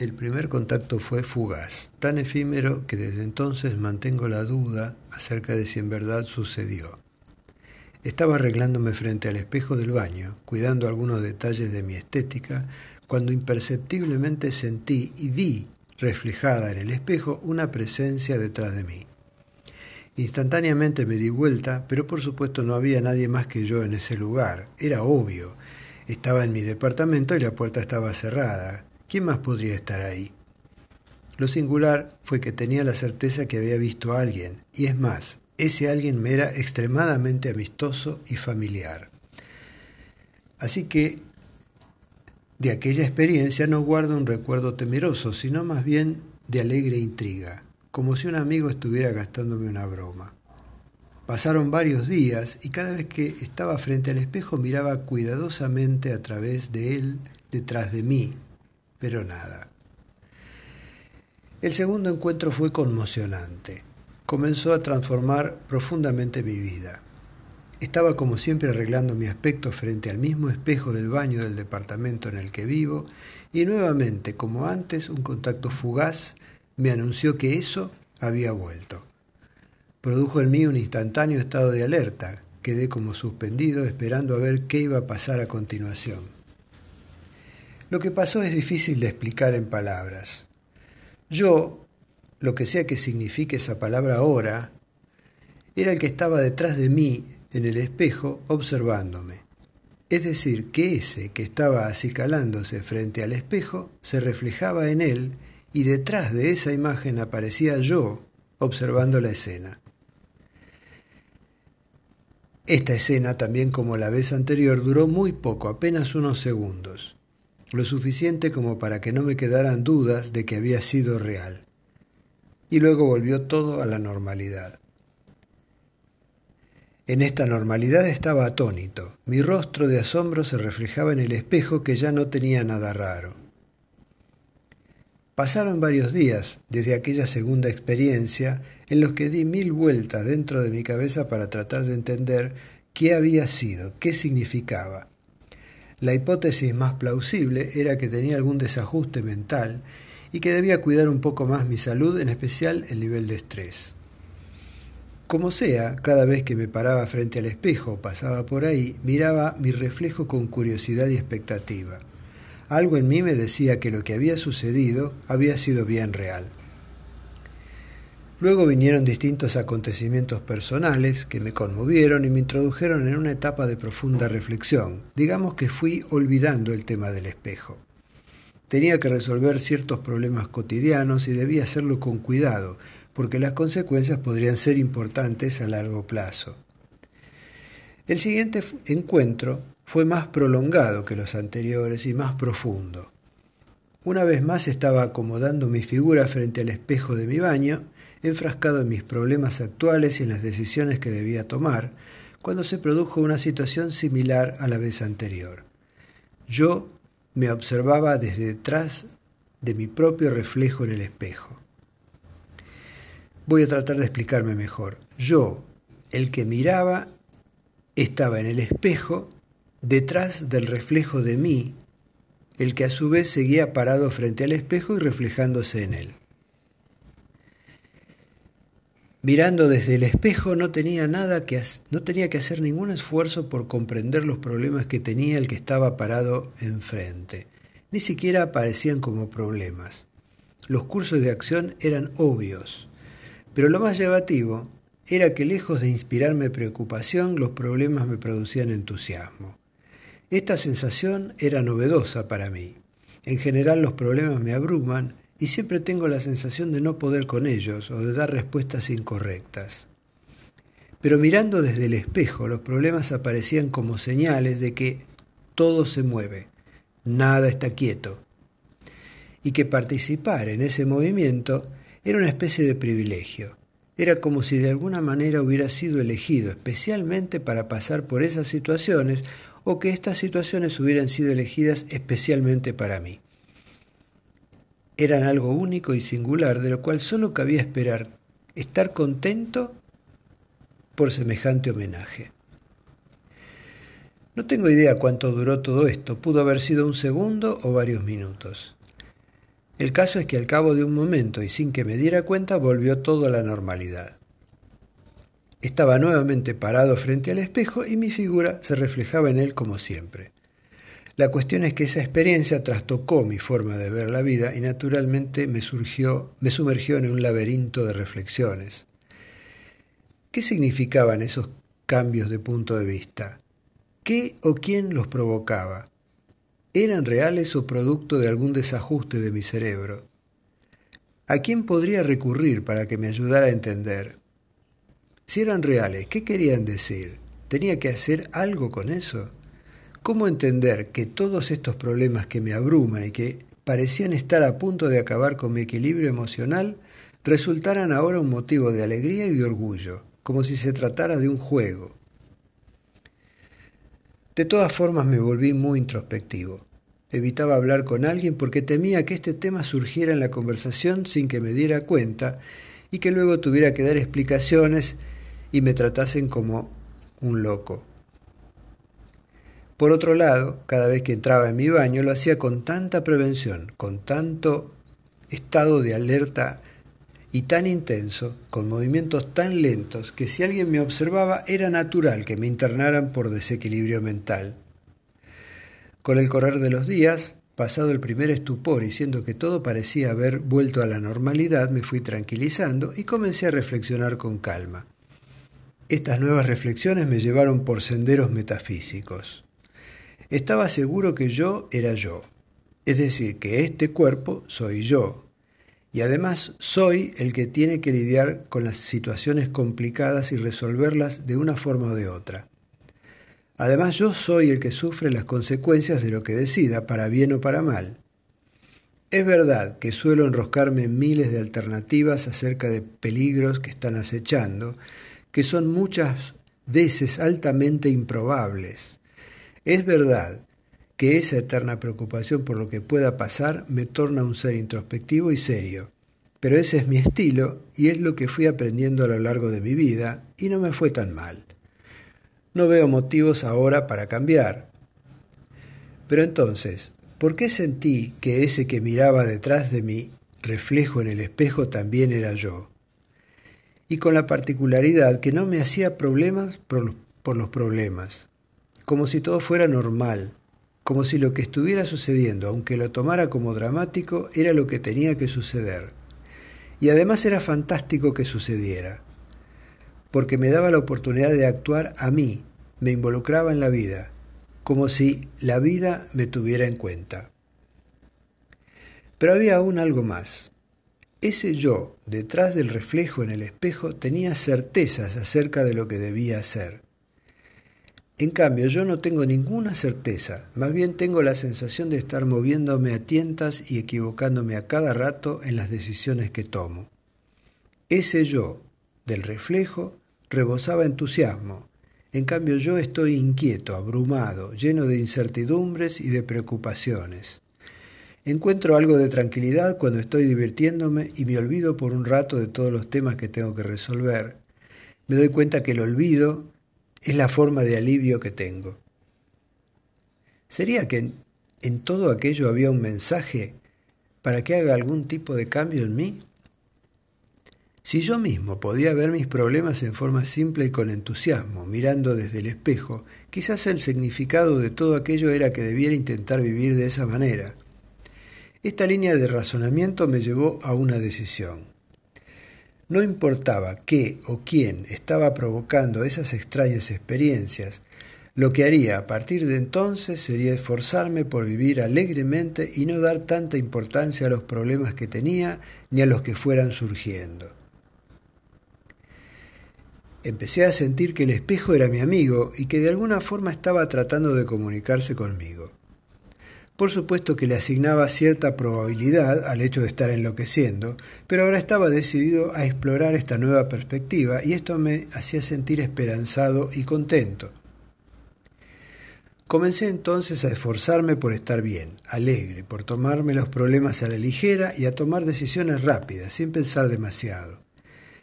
El primer contacto fue fugaz, tan efímero que desde entonces mantengo la duda acerca de si en verdad sucedió. Estaba arreglándome frente al espejo del baño, cuidando algunos detalles de mi estética, cuando imperceptiblemente sentí y vi reflejada en el espejo una presencia detrás de mí. Instantáneamente me di vuelta, pero por supuesto no había nadie más que yo en ese lugar. Era obvio. Estaba en mi departamento y la puerta estaba cerrada. ¿Quién más podría estar ahí? Lo singular fue que tenía la certeza que había visto a alguien, y es más, ese alguien me era extremadamente amistoso y familiar. Así que de aquella experiencia no guardo un recuerdo temeroso, sino más bien de alegre intriga como si un amigo estuviera gastándome una broma. Pasaron varios días y cada vez que estaba frente al espejo miraba cuidadosamente a través de él detrás de mí, pero nada. El segundo encuentro fue conmocionante. Comenzó a transformar profundamente mi vida. Estaba como siempre arreglando mi aspecto frente al mismo espejo del baño del departamento en el que vivo y nuevamente, como antes, un contacto fugaz me anunció que eso había vuelto. Produjo en mí un instantáneo estado de alerta. Quedé como suspendido esperando a ver qué iba a pasar a continuación. Lo que pasó es difícil de explicar en palabras. Yo, lo que sea que signifique esa palabra ahora, era el que estaba detrás de mí en el espejo observándome. Es decir, que ese que estaba acicalándose frente al espejo se reflejaba en él y detrás de esa imagen aparecía yo observando la escena. Esta escena, también como la vez anterior, duró muy poco, apenas unos segundos, lo suficiente como para que no me quedaran dudas de que había sido real. Y luego volvió todo a la normalidad. En esta normalidad estaba atónito. Mi rostro de asombro se reflejaba en el espejo que ya no tenía nada raro. Pasaron varios días desde aquella segunda experiencia en los que di mil vueltas dentro de mi cabeza para tratar de entender qué había sido, qué significaba. La hipótesis más plausible era que tenía algún desajuste mental y que debía cuidar un poco más mi salud, en especial el nivel de estrés. Como sea, cada vez que me paraba frente al espejo o pasaba por ahí, miraba mi reflejo con curiosidad y expectativa. Algo en mí me decía que lo que había sucedido había sido bien real. Luego vinieron distintos acontecimientos personales que me conmovieron y me introdujeron en una etapa de profunda reflexión. Digamos que fui olvidando el tema del espejo. Tenía que resolver ciertos problemas cotidianos y debía hacerlo con cuidado, porque las consecuencias podrían ser importantes a largo plazo. El siguiente encuentro fue más prolongado que los anteriores y más profundo. Una vez más estaba acomodando mi figura frente al espejo de mi baño, enfrascado en mis problemas actuales y en las decisiones que debía tomar, cuando se produjo una situación similar a la vez anterior. Yo me observaba desde detrás de mi propio reflejo en el espejo. Voy a tratar de explicarme mejor. Yo, el que miraba, estaba en el espejo detrás del reflejo de mí, el que a su vez seguía parado frente al espejo y reflejándose en él. Mirando desde el espejo no tenía nada que no tenía que hacer ningún esfuerzo por comprender los problemas que tenía el que estaba parado enfrente. Ni siquiera aparecían como problemas. Los cursos de acción eran obvios, pero lo más llamativo era que lejos de inspirarme preocupación, los problemas me producían entusiasmo. Esta sensación era novedosa para mí. En general los problemas me abruman y siempre tengo la sensación de no poder con ellos o de dar respuestas incorrectas. Pero mirando desde el espejo los problemas aparecían como señales de que todo se mueve, nada está quieto, y que participar en ese movimiento era una especie de privilegio. Era como si de alguna manera hubiera sido elegido especialmente para pasar por esas situaciones o que estas situaciones hubieran sido elegidas especialmente para mí. Eran algo único y singular, de lo cual solo cabía esperar estar contento por semejante homenaje. No tengo idea cuánto duró todo esto, pudo haber sido un segundo o varios minutos. El caso es que al cabo de un momento y sin que me diera cuenta volvió todo a la normalidad. Estaba nuevamente parado frente al espejo y mi figura se reflejaba en él como siempre. La cuestión es que esa experiencia trastocó mi forma de ver la vida y naturalmente me surgió, me sumergió en un laberinto de reflexiones. ¿Qué significaban esos cambios de punto de vista? ¿Qué o quién los provocaba? ¿Eran reales o producto de algún desajuste de mi cerebro? ¿A quién podría recurrir para que me ayudara a entender? Si eran reales, ¿qué querían decir? ¿Tenía que hacer algo con eso? ¿Cómo entender que todos estos problemas que me abruman y que parecían estar a punto de acabar con mi equilibrio emocional resultaran ahora un motivo de alegría y de orgullo, como si se tratara de un juego? De todas formas me volví muy introspectivo. Evitaba hablar con alguien porque temía que este tema surgiera en la conversación sin que me diera cuenta y que luego tuviera que dar explicaciones y me tratasen como un loco. Por otro lado, cada vez que entraba en mi baño lo hacía con tanta prevención, con tanto estado de alerta y tan intenso, con movimientos tan lentos, que si alguien me observaba era natural que me internaran por desequilibrio mental. Con el correr de los días, pasado el primer estupor y siendo que todo parecía haber vuelto a la normalidad, me fui tranquilizando y comencé a reflexionar con calma. Estas nuevas reflexiones me llevaron por senderos metafísicos. Estaba seguro que yo era yo, es decir, que este cuerpo soy yo, y además soy el que tiene que lidiar con las situaciones complicadas y resolverlas de una forma o de otra. Además yo soy el que sufre las consecuencias de lo que decida, para bien o para mal. Es verdad que suelo enroscarme en miles de alternativas acerca de peligros que están acechando, que son muchas veces altamente improbables, es verdad que esa eterna preocupación por lo que pueda pasar me torna un ser introspectivo y serio, pero ese es mi estilo y es lo que fui aprendiendo a lo largo de mi vida y no me fue tan mal. No veo motivos ahora para cambiar. Pero entonces, ¿por qué sentí que ese que miraba detrás de mí, reflejo en el espejo, también era yo? Y con la particularidad que no me hacía problemas por los problemas, como si todo fuera normal, como si lo que estuviera sucediendo, aunque lo tomara como dramático, era lo que tenía que suceder. Y además era fantástico que sucediera, porque me daba la oportunidad de actuar a mí, me involucraba en la vida, como si la vida me tuviera en cuenta. Pero había aún algo más. Ese yo, detrás del reflejo en el espejo, tenía certezas acerca de lo que debía hacer. En cambio, yo no tengo ninguna certeza, más bien tengo la sensación de estar moviéndome a tientas y equivocándome a cada rato en las decisiones que tomo. Ese yo, del reflejo, rebosaba entusiasmo. En cambio yo estoy inquieto, abrumado, lleno de incertidumbres y de preocupaciones. Encuentro algo de tranquilidad cuando estoy divirtiéndome y me olvido por un rato de todos los temas que tengo que resolver. Me doy cuenta que el olvido es la forma de alivio que tengo. ¿Sería que en, todo aquello había un mensaje para que haga algún tipo de cambio en mí? Si yo mismo podía ver mis problemas en forma simple y con entusiasmo, mirando desde el espejo, quizás el significado de todo aquello era que debiera intentar vivir de esa manera. Esta línea de razonamiento me llevó a una decisión. No importaba qué o quién estaba provocando esas extrañas experiencias, lo que haría a partir de entonces sería esforzarme por vivir alegremente y no dar tanta importancia a los problemas que tenía ni a los que fueran surgiendo. Empecé a sentir que el espejo era mi amigo y que de alguna forma estaba tratando de comunicarse conmigo. Por supuesto que le asignaba cierta probabilidad al hecho de estar enloqueciendo, pero ahora estaba decidido a explorar esta nueva perspectiva y esto me hacía sentir esperanzado y contento. Comencé entonces a esforzarme por estar bien, alegre, por tomarme los problemas a la ligera y a tomar decisiones rápidas, sin pensar demasiado.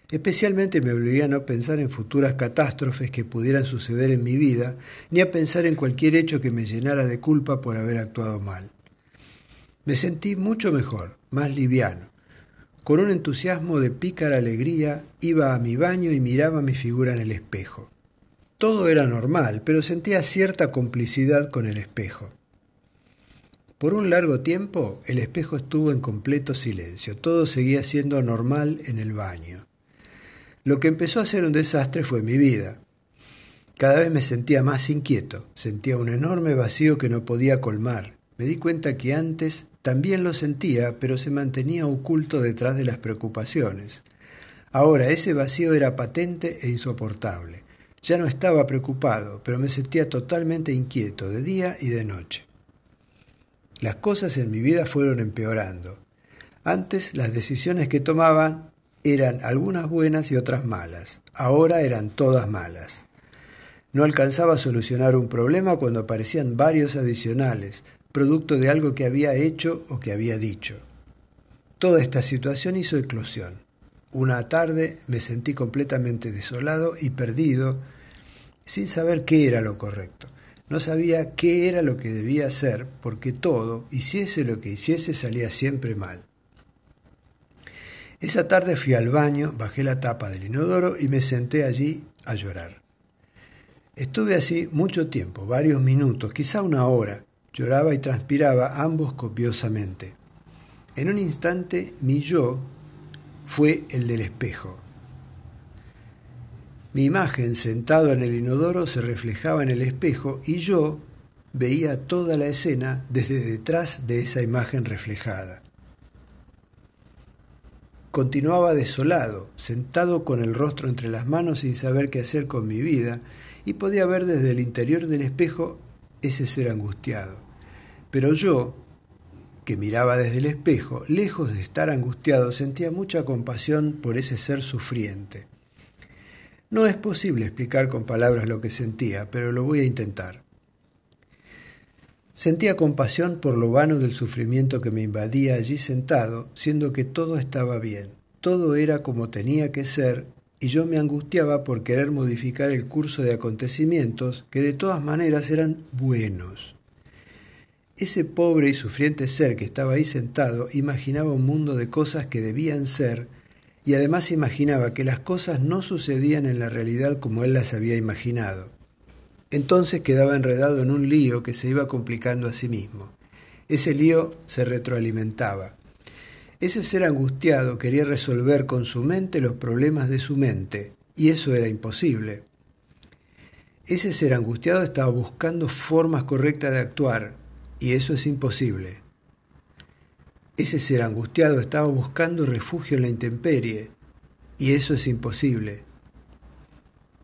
Especialmente me obligué a no pensar en futuras catástrofes que pudieran suceder en mi vida, ni a pensar en cualquier hecho que me llenara de culpa por haber actuado mal. Me sentí mucho mejor, más liviano. Con un entusiasmo de pícara alegría iba a mi baño y miraba mi figura en el espejo. Todo era normal, pero sentía cierta complicidad con el espejo. Por un largo tiempo el espejo estuvo en completo silencio, todo seguía siendo normal en el baño. Lo que empezó a ser un desastre fue mi vida. Cada vez me sentía más inquieto, sentía un enorme vacío que no podía colmar. Me di cuenta que antes también lo sentía, pero se mantenía oculto detrás de las preocupaciones. Ahora ese vacío era patente e insoportable. Ya no estaba preocupado, pero me sentía totalmente inquieto de día y de noche. Las cosas en mi vida fueron empeorando. Antes las decisiones que tomaban eran algunas buenas y otras malas. Ahora eran todas malas. No alcanzaba a solucionar un problema cuando aparecían varios adicionales, producto de algo que había hecho o que había dicho. Toda esta situación hizo eclosión. Una tarde me sentí completamente desolado y perdido, sin saber qué era lo correcto. No sabía qué era lo que debía hacer porque todo, hiciese lo que hiciese, salía siempre mal. Esa tarde fui al baño, bajé la tapa del inodoro y me senté allí a llorar. Estuve así mucho tiempo, varios minutos, quizá una hora. Lloraba y transpiraba ambos copiosamente. En un instante mi yo fue el del espejo. Mi imagen sentado en el inodoro se reflejaba en el espejo y yo veía toda la escena desde detrás de esa imagen reflejada. Continuaba desolado, sentado con el rostro entre las manos sin saber qué hacer con mi vida, y podía ver desde el interior del espejo ese ser angustiado. Pero yo, que miraba desde el espejo, lejos de estar angustiado, sentía mucha compasión por ese ser sufriente. No es posible explicar con palabras lo que sentía, pero lo voy a intentar. Sentía compasión por lo vano del sufrimiento que me invadía allí sentado, siendo que todo estaba bien, todo era como tenía que ser, y yo me angustiaba por querer modificar el curso de acontecimientos que de todas maneras eran buenos. Ese pobre y sufriente ser que estaba ahí sentado imaginaba un mundo de cosas que debían ser y además imaginaba que las cosas no sucedían en la realidad como él las había imaginado. Entonces quedaba enredado en un lío que se iba complicando a sí mismo. Ese lío se retroalimentaba. Ese ser angustiado quería resolver con su mente los problemas de su mente, y eso era imposible. Ese ser angustiado estaba buscando formas correctas de actuar, y eso es imposible. Ese ser angustiado estaba buscando refugio en la intemperie, y eso es imposible.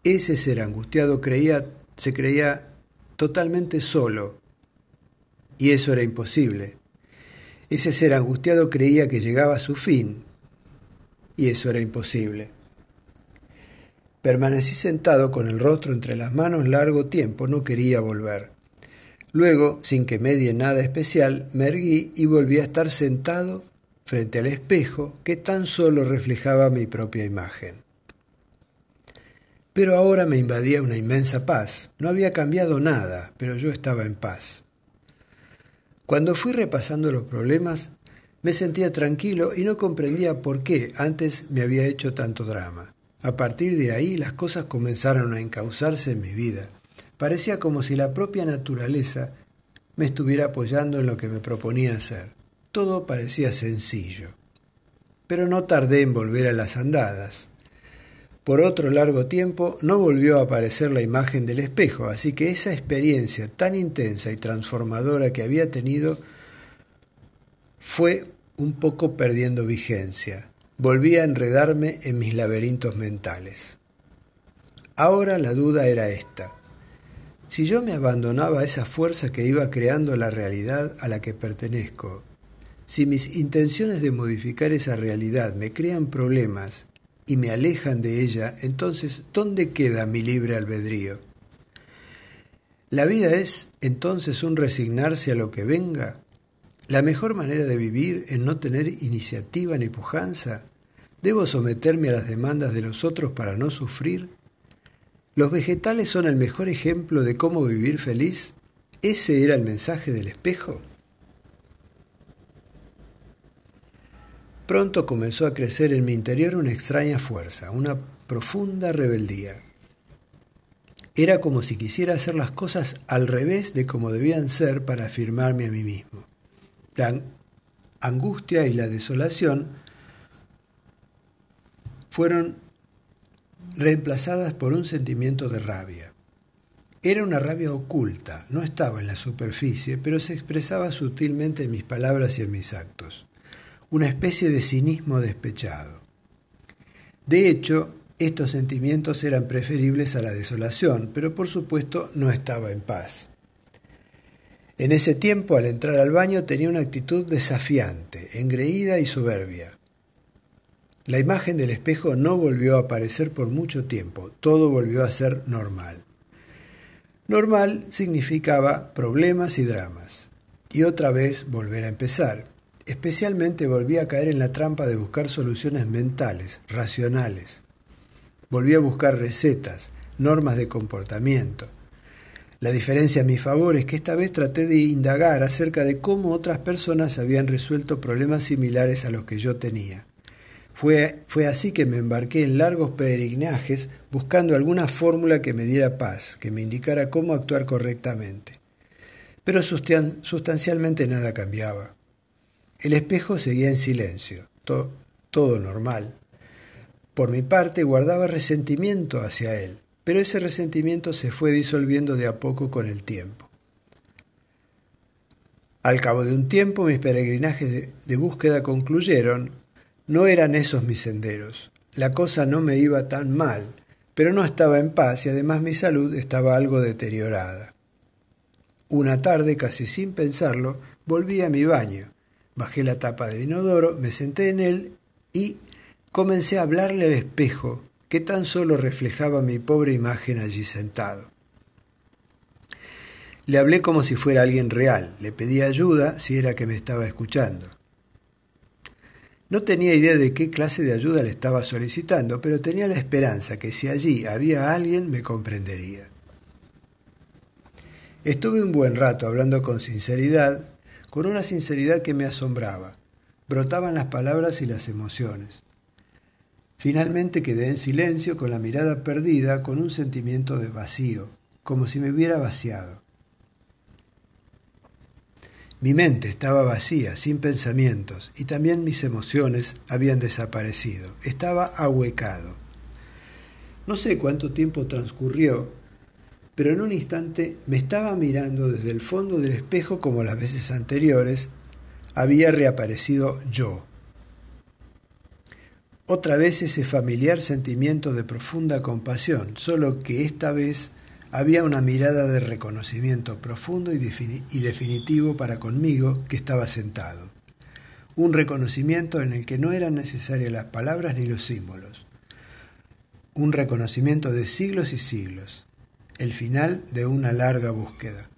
Ese ser angustiado creía, se creía totalmente solo, y eso era imposible. Ese ser angustiado creía que llegaba a su fin, y eso era imposible. Permanecí sentado con el rostro entre las manos largo tiempo, no quería volver. Luego, sin que medie nada especial, me erguí y volví a estar sentado frente al espejo que tan solo reflejaba mi propia imagen. Pero ahora me invadía una inmensa paz. No había cambiado nada, pero yo estaba en paz. Cuando fui repasando los problemas, me sentía tranquilo y no comprendía por qué antes me había hecho tanto drama. A partir de ahí las cosas comenzaron a encauzarse en mi vida Parecía como si la propia naturaleza me estuviera apoyando en lo que me proponía hacer. Todo parecía sencillo. Pero no tardé en volver a las andadas. Por otro largo tiempo no volvió a aparecer la imagen del espejo, así que esa experiencia tan intensa y transformadora que había tenido fue un poco perdiendo vigencia. Volví a enredarme en mis laberintos mentales. Ahora la duda era esta. Si yo me abandonaba a esa fuerza que iba creando la realidad a la que pertenezco, si mis intenciones de modificar esa realidad me crean problemas y me alejan de ella, entonces, ¿dónde queda mi libre albedrío? ¿La vida es entonces un resignarse a lo que venga? ¿La mejor manera de vivir es no tener iniciativa ni pujanza? ¿Debo someterme a las demandas de los otros para no sufrir? ¿Los vegetales son el mejor ejemplo de cómo vivir feliz? ¿Ese era el mensaje del espejo? Pronto comenzó a crecer en mi interior una extraña fuerza, una profunda rebeldía. Era como si quisiera hacer las cosas al revés de como debían ser para afirmarme a mí mismo. La angustia y la desolación fueron reemplazadas por un sentimiento de rabia. Era una rabia oculta, no estaba en la superficie, pero se expresaba sutilmente en mis palabras y en mis actos. Una especie de cinismo despechado. De hecho, estos sentimientos eran preferibles a la desolación, pero por supuesto no estaba en paz. En ese tiempo, al entrar al baño, tenía una actitud desafiante, engreída y soberbia. La imagen del espejo no volvió a aparecer por mucho tiempo, todo volvió a ser normal. Normal significaba problemas y dramas, y otra vez volver a empezar. Especialmente volví a caer en la trampa de buscar soluciones mentales, racionales. Volví a buscar recetas, normas de comportamiento. La diferencia a mi favor es que esta vez traté de indagar acerca de cómo otras personas habían resuelto problemas similares a los que yo tenía. Fue, fue así que me embarqué en largos peregrinajes buscando alguna fórmula que me diera paz, que me indicara cómo actuar correctamente. Pero sustancialmente nada cambiaba. El espejo seguía en silencio, todo normal. Por mi parte guardaba resentimiento hacia él, pero ese resentimiento se fue disolviendo de a poco con el tiempo. Al cabo de un tiempo mis peregrinajes de búsqueda concluyeron, no eran esos mis senderos. La cosa no me iba tan mal, pero no estaba en paz y además mi salud estaba algo deteriorada. Una tarde, casi sin pensarlo, volví a mi baño. Bajé la tapa del inodoro, me senté en él y comencé a hablarle al espejo que tan solo reflejaba mi pobre imagen allí sentado. Le hablé como si fuera alguien real, le pedí ayuda si era que me estaba escuchando. No tenía idea de qué clase de ayuda le estaba solicitando, pero tenía la esperanza que si allí había alguien me comprendería. Estuve un buen rato hablando con sinceridad, con una sinceridad que me asombraba. Brotaban las palabras y las emociones. Finalmente quedé en silencio con la mirada perdida, con un sentimiento de vacío, como si me hubiera vaciado. Mi mente estaba vacía, sin pensamientos, y también mis emociones habían desaparecido. Estaba ahuecado. No sé cuánto tiempo transcurrió, pero en un instante me estaba mirando desde el fondo del espejo como las veces anteriores, había reaparecido yo. Otra vez ese familiar sentimiento de profunda compasión, solo que esta vez había una mirada de reconocimiento profundo y, definitivo para conmigo que estaba sentado. Un reconocimiento en el que no eran necesarias las palabras ni los símbolos. Un reconocimiento de siglos y siglos. El final de una larga búsqueda.